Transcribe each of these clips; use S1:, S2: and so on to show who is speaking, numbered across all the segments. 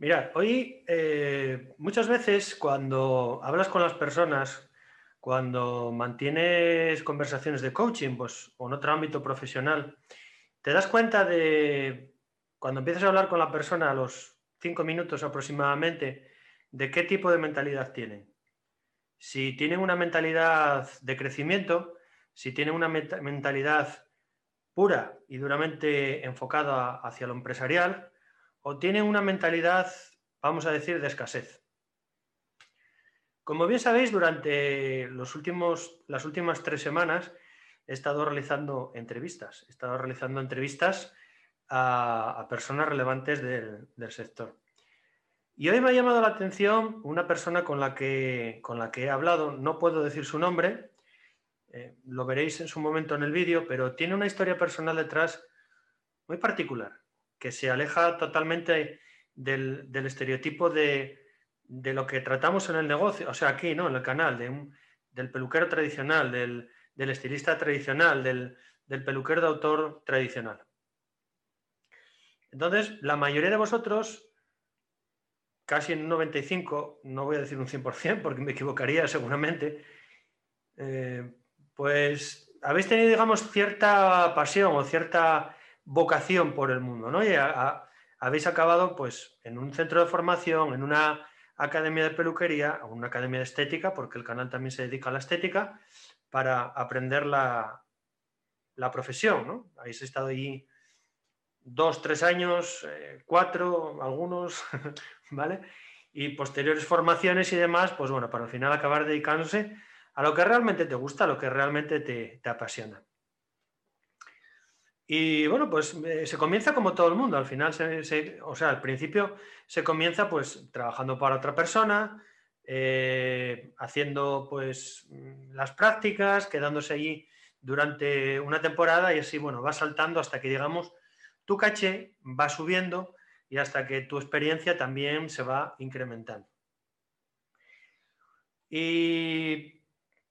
S1: Mira, hoy eh, muchas veces cuando hablas con las personas, cuando mantienes conversaciones de coaching pues, o en otro ámbito profesional, te das cuenta de, cuando empiezas a hablar con la persona a los cinco minutos aproximadamente, de qué tipo de mentalidad tienen. Si tienen una mentalidad de crecimiento, si tienen una mentalidad pura y duramente enfocada hacia lo empresarial, o tienen una mentalidad, vamos a decir, de escasez. Como bien sabéis, durante los últimos, las últimas tres semanas he estado realizando entrevistas. He estado realizando entrevistas a, personas relevantes del, sector. Y hoy me ha llamado la atención una persona con la que, con la que he hablado, no puedo decir su nombre, eh, lo veréis en su momento en el vídeo, pero tiene una historia personal detrás muy particular que se aleja totalmente del, estereotipo de, lo que tratamos en el negocio, o sea, aquí, ¿no? En el canal, del peluquero tradicional, del, estilista tradicional, del, peluquero de autor tradicional. Entonces, la mayoría de vosotros, casi en un 95, no voy a decir un 100% porque me equivocaría seguramente, eh, pues habéis tenido, digamos, cierta pasión o cierta vocación por el mundo, ¿no? Y habéis acabado pues en un centro de formación, en una academia de peluquería, o una academia de estética, porque el canal también se dedica a la estética, para aprender la, la profesión, ¿no? Habéis estado allí dos, tres años, eh, cuatro, algunos, ¿vale? Y posteriores formaciones y demás, pues bueno, para al final acabar dedicándose a lo que realmente te gusta, a lo que realmente te apasiona. Y bueno, pues eh, se comienza como todo el mundo. Al final, o sea, al principio se comienza pues trabajando para otra persona, eh, haciendo pues las prácticas, quedándose allí durante una temporada y así, bueno, va saltando hasta que, digamos, tu caché va subiendo y hasta que tu experiencia también se va incrementando. Y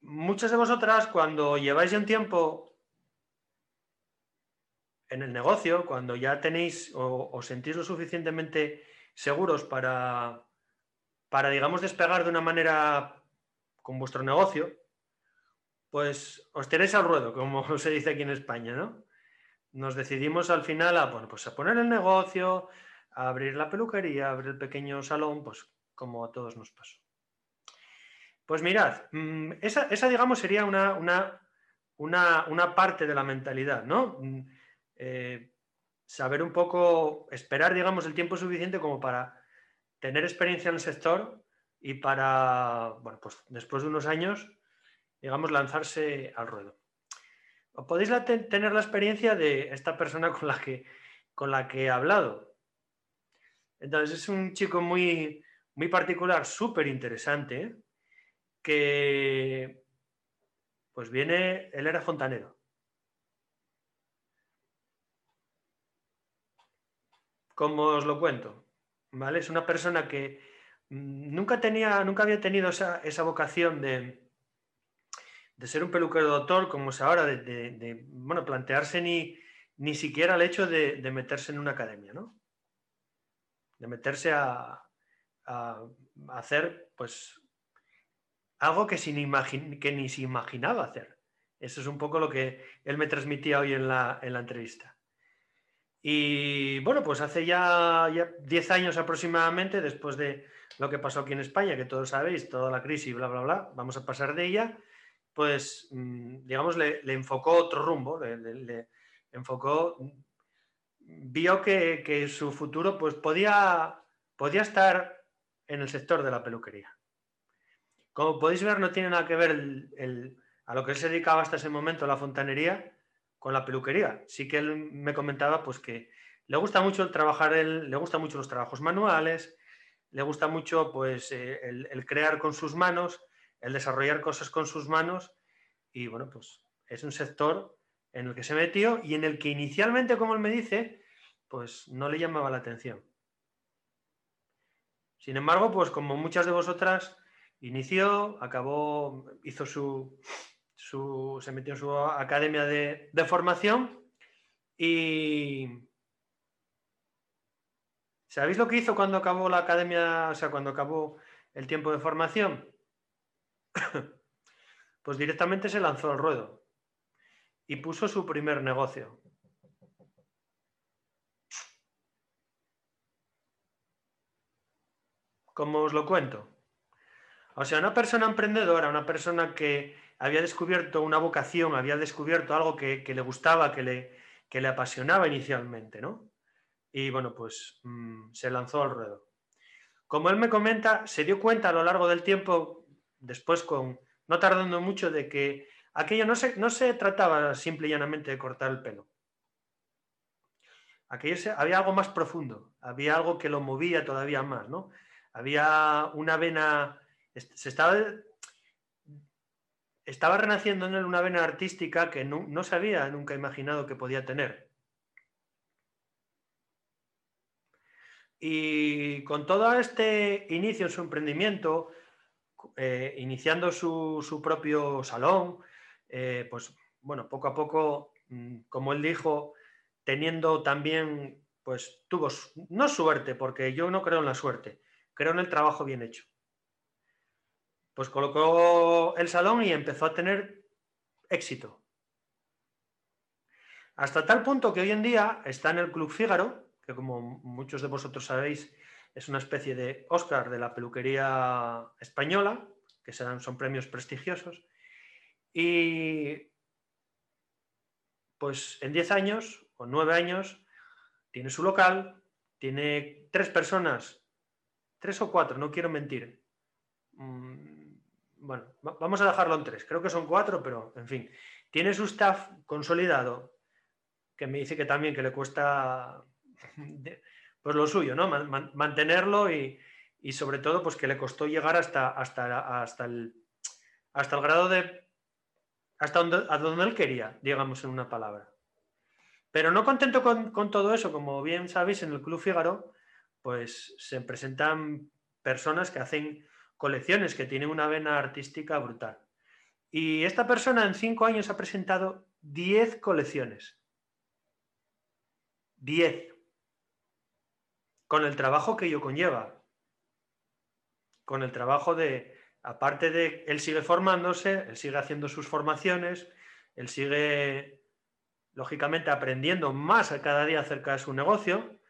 S1: muchas de vosotras, cuando lleváis ya un tiempo en el negocio, cuando ya tenéis o os sentís lo suficientemente seguros para, para, digamos, despegar de una manera con vuestro negocio, pues os tenéis al ruedo, como se dice aquí en España, ¿no? Nos decidimos al final a, bueno, pues a poner el negocio, a abrir la peluquería, a abrir el pequeño salón, pues como a todos nos pasó. Pues mirad, mm, esa, esa digamos, sería una, una, una, una parte de la mentalidad, ¿no? Eh, saber un poco, esperar, digamos, el tiempo suficiente como para tener experiencia en el sector y para, bueno, pues después de unos años, digamos, lanzarse al ruedo. Podéis tener la experiencia de esta persona con la que, con la que he hablado. Entonces, es un chico muy, muy particular, súper interesante, que pues viene, él era fontanero. Como os lo cuento, ¿vale? Es una persona que mm, nunca, tenía, nunca había tenido esa, vocación de, de, ser un peluquero doctor como es ahora, de, bueno, plantearse ni, ni siquiera el hecho de, meterse en una academia, ¿no? De meterse a, hacer, pues, algo que, sin que ni se imaginaba hacer. Eso es un poco lo que él me transmitía hoy en la, en la entrevista. Y bueno, pues hace ya 10 años aproximadamente, después de lo que pasó aquí en España, que todos sabéis, toda la crisis, bla, bla, bla, vamos a pasar de ella, pues mm, digamos, le, enfocó otro rumbo, le, enfocó, vio que, su futuro pues podía, podía estar en el sector de la peluquería. Como podéis ver, no tiene nada que ver a lo que se dedicaba hasta ese momento, la fontanería, con la peluquería. Sí que él me comentaba pues que le gusta mucho el trabajar, le gusta mucho los trabajos manuales, le gusta mucho pues eh, el, crear con sus manos, el desarrollar cosas con sus manos y bueno, pues es un sector en el que se metió y en el que inicialmente, como él me dice, pues no le llamaba la atención. Sin embargo, pues como muchas de vosotras, inició, acabó, hizo su, se metió en su academia de, formación y ¿Sabéis lo que hizo cuando acabó la academia, o sea, cuando acabó el tiempo de formación? pues directamente se lanzó al ruedo y puso su primer negocio. ¿Cómo os lo cuento? O sea, una persona emprendedora, una persona que había descubierto una vocación, había descubierto algo que, le gustaba, que le, que le, apasionaba inicialmente, ¿no? Y bueno, pues mm, se lanzó al ruedo. Como él me comenta, se dio cuenta a lo largo del tiempo, después con, no tardando mucho, de que aquello no se, no se trataba simple y llanamente de cortar el pelo. Aquello había algo más profundo, había algo que lo movía todavía más, ¿no? Había una vena, se estaba, estaba renaciendo en él una vena artística que no, se había nunca imaginado que podía tener. Y con todo este inicio en su emprendimiento, eh, iniciando su, propio salón, eh, pues bueno, poco a poco, mm, como él dijo, teniendo también, pues tuvo, no suerte, porque yo no creo en la suerte, creo en el trabajo bien hecho. Pues colocó el salón y empezó a tener éxito. Hasta tal punto que hoy en día está en el Club Fígaro, que como muchos de vosotros sabéis, es una especie de Oscar de la peluquería española, que son premios prestigiosos. Y pues en 10 años o 9 años tiene su local, tiene tres personas tres o cuatro, no quiero mentir. Bueno, vamos a dejarlo en tres, creo que son cuatro, pero en fin. Tiene su staff consolidado, que me dice que también que le cuesta pues lo suyo, ¿no? mantenerlo y, sobre todo pues que le costó llegar hasta, hasta, hasta, el, hasta el grado de hasta donde, a donde él quería, digamos en una palabra. Pero no contento con, con, todo eso, como bien sabéis, en el Club Fígaro pues se presentan personas que hacen colecciones, que tienen una vena artística brutal. Y esta persona en cinco años ha presentado 10 colecciones. 10. Con el trabajo que ello conlleva. Con el trabajo de, aparte de, él sigue formándose, él sigue haciendo sus formaciones, él sigue, lógicamente, aprendiendo más a cada día acerca de su negocio,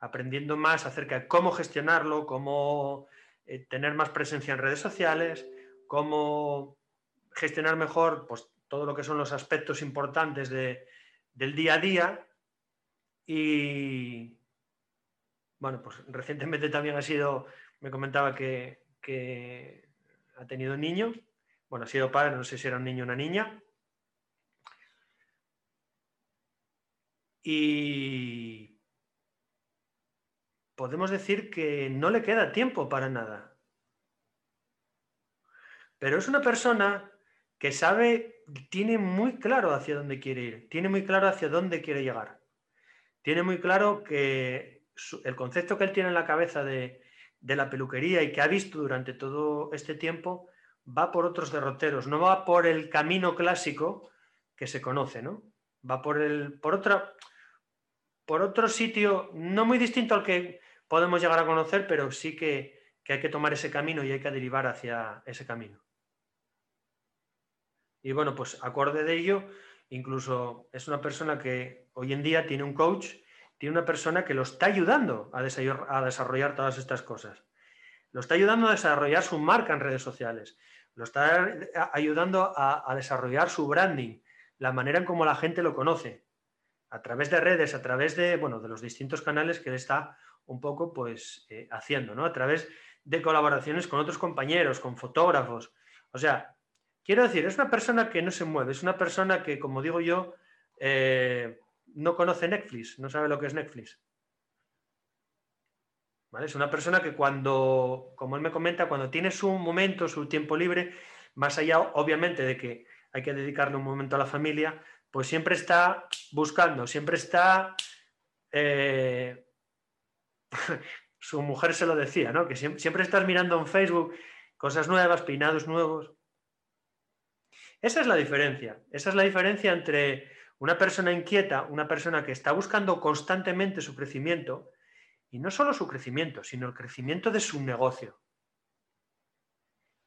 S1: aprendiendo más acerca de cómo gestionarlo, cómo eh, tener más presencia en redes sociales, cómo gestionar mejor pues, todo lo que son los aspectos importantes del día a día. Y bueno, pues recientemente también ha sido, me comentaba que, ha tenido niño, bueno, ha sido padre, no sé si era un niño o una niña. Y podemos decir que no le queda tiempo para nada. Pero es una persona que sabe, tiene muy claro hacia dónde quiere ir, tiene muy claro hacia dónde quiere llegar. Tiene muy claro que el concepto que él tiene en la cabeza de, la peluquería y que ha visto durante todo este tiempo va por otros derroteros, no va por el camino clásico que se conoce, ¿no? Va por el por otra por otro sitio no muy distinto al que podemos llegar a conocer, pero sí que, hay que tomar ese camino y hay que derivar hacia ese camino. Y bueno, pues acorde de ello, incluso es una persona que hoy en día tiene un coach, tiene una persona que lo está ayudando a desarrollar, todas estas cosas. Lo está ayudando a desarrollar su marca en redes sociales. Lo está ayudando a, a desarrollar su branding, la manera en cómo la gente lo conoce, a través de redes, a través de, bueno, de los distintos canales que él está un poco pues eh, haciendo, ¿no? A través de colaboraciones con otros compañeros, con fotógrafos. O sea, quiero decir, es una persona que no se mueve, es una persona que, como digo yo, eh, no conoce Netflix, no sabe lo que es Netflix. ¿Vale? Es una persona que cuando, como él me comenta, cuando tiene su momento, su tiempo libre, más allá, obviamente, de que hay que dedicarle un momento a la familia, pues siempre está buscando, siempre está eh, su mujer se lo decía, ¿no? Que siempre, estás mirando en Facebook cosas nuevas, peinados nuevos. Esa es la diferencia. Esa es la diferencia entre una persona inquieta, una persona que está buscando constantemente su crecimiento Y no solo su crecimiento, sino el crecimiento de su negocio.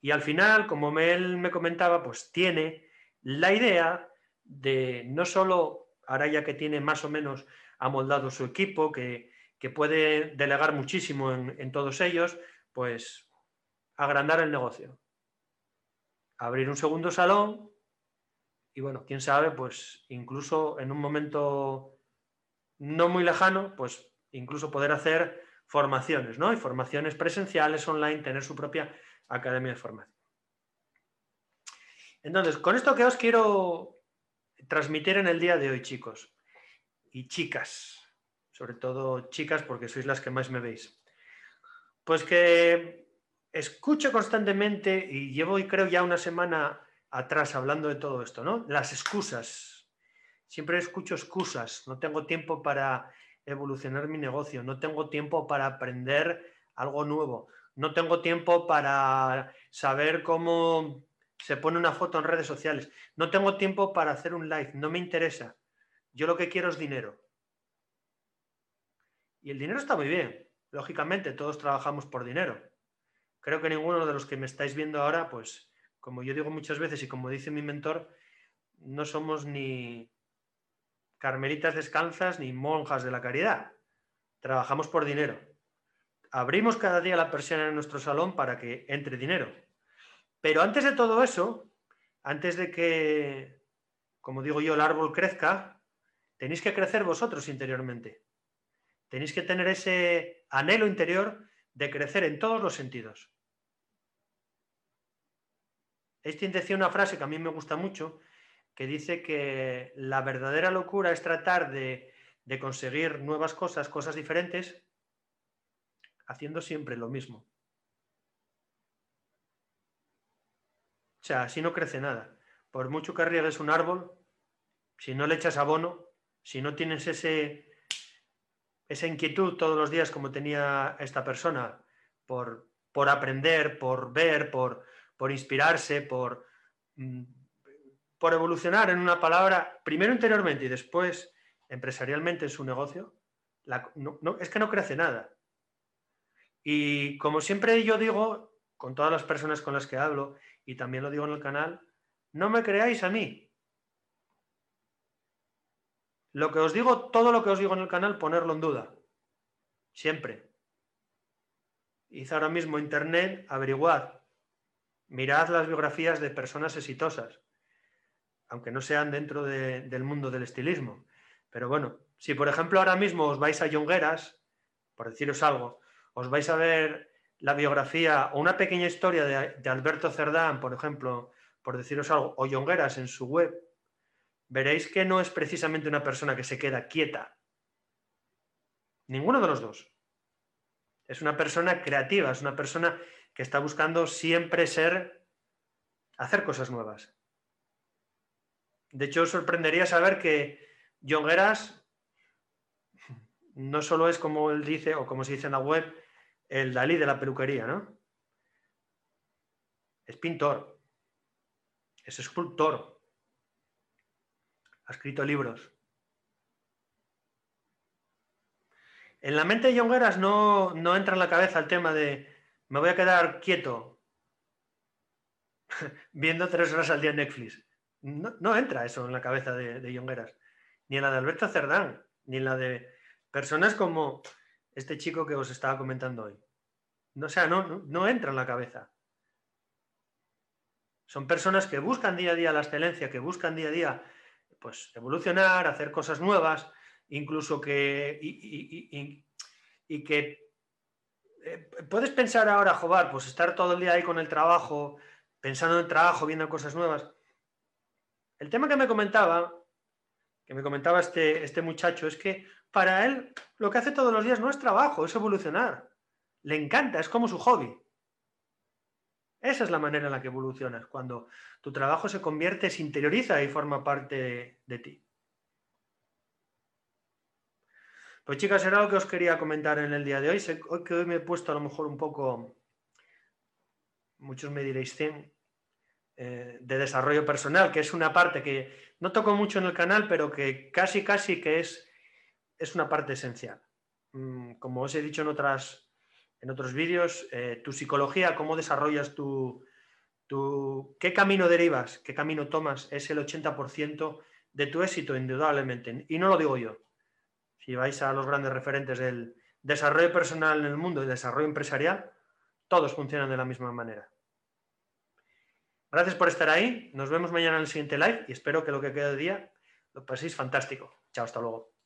S1: Y al final, como él me comentaba, pues tiene la idea de no solo, ahora ya que tiene más o menos amoldado su equipo, que, puede delegar muchísimo en, todos ellos, pues agrandar el negocio. Abrir un segundo salón y bueno, quién sabe, pues incluso en un momento no muy lejano, pues incluso poder hacer formaciones, ¿no? Y formaciones presenciales online, tener su propia academia de formación. Entonces, con esto que os quiero transmitir en el día de hoy, chicos y chicas, sobre todo chicas porque sois las que más me veis, pues que escucho constantemente y llevo, creo, ya una semana atrás hablando de todo esto, ¿no? Las excusas. Siempre escucho excusas. No tengo tiempo para evolucionar mi negocio, no tengo tiempo para aprender algo nuevo, no tengo tiempo para saber cómo se pone una foto en redes sociales. No tengo tiempo para hacer un live, no me interesa. Yo lo que quiero es dinero. Y el dinero está muy bien. Lógicamente, todos trabajamos por dinero. Creo que ninguno de los que me estáis viendo ahora, pues, como yo digo muchas veces y como dice mi mentor, no somos ni carmelitas descalzas ni monjas de la caridad. Trabajamos por dinero. Abrimos cada día la persiana en nuestro salón para que entre dinero. Pero antes de todo eso, antes de que, como digo yo, el árbol crezca, tenéis que crecer vosotros interiormente. Tenéis que tener ese anhelo interior de crecer en todos los sentidos. Einstein decía una frase que a mí me gusta mucho, que dice que la verdadera locura es tratar de, de conseguir nuevas cosas, cosas diferentes, haciendo siempre lo mismo. Sea, así no crece nada. Por mucho que riegues un árbol, si no le echas abono, si no tienes ese, esa inquietud todos los días como tenía esta persona por, por aprender, por ver, por, por inspirarse, por, mm, por evolucionar en una palabra, primero interiormente y después empresarialmente en su negocio, es que no crece nada. Y como siempre yo digo, con todas las personas con las que hablo, y también lo digo en el canal, no me creáis a mí. Lo que os digo, todo lo que os digo en el canal, ponerlo en duda. Siempre. Id ahora mismo internet, averiguad. Mirad las biografías de personas exitosas, aunque no sean dentro del mundo del estilismo. Pero bueno, si por ejemplo ahora mismo os vais a Yongueras, por deciros algo, os vais a ver la biografía o una pequeña historia de, Alberto Cerdán, por ejemplo, por deciros algo, o Yongueras en su web, veréis que no es precisamente una persona que se queda quieta. Ninguno de los dos. Es una persona creativa, es una persona que está buscando siempre ser, hacer cosas nuevas. De hecho, os sorprendería saber que Yongueras no solo es como él dice, o como se dice en la web, el Dalí de la peluquería, ¿no? Es pintor, es escultor, ha escrito libros. En la mente de Yongueras no, no entra en la cabeza el tema de me voy a quedar quieto viendo tres horas al día Netflix. No, entra eso en la cabeza de, de ni en la de Alberto Cerdán, ni en la de personas como este chico que os estaba comentando hoy. No, o sea, no, no, entra en la cabeza. Son personas que buscan día a día la excelencia, que buscan día a día pues, evolucionar, hacer cosas nuevas, incluso que. y, que. Eh, puedes pensar ahora, Jobar, pues estar todo el día ahí con el trabajo, pensando en el trabajo, viendo cosas nuevas. El tema que me comentaba, que me comentaba este, este muchacho, es que para él lo que hace todos los días no es trabajo, es evolucionar. Le encanta, es como su hobby. Esa es la manera en la que evolucionas, cuando tu trabajo se convierte, se interioriza y forma parte de, ti. Pues chicas, era lo que os quería comentar en el día de hoy. Hoy que hoy me he puesto a lo mejor un poco, muchos me diréis, eh, de desarrollo personal, que es una parte que no toco mucho en el canal, pero que casi, casi que es es una parte esencial. mm, como os he dicho en, otras, en otros vídeos, eh, tu psicología, cómo desarrollas tu, tu, qué camino derivas, qué camino tomas, es el 80% de tu éxito, indudablemente. Y no lo digo yo. Si vais a los grandes referentes del desarrollo personal en el mundo y desarrollo empresarial, todos funcionan de la misma manera. Gracias por estar ahí. Nos vemos mañana en el siguiente live y espero que lo que queda de día lo paséis fantástico. Chao, hasta luego.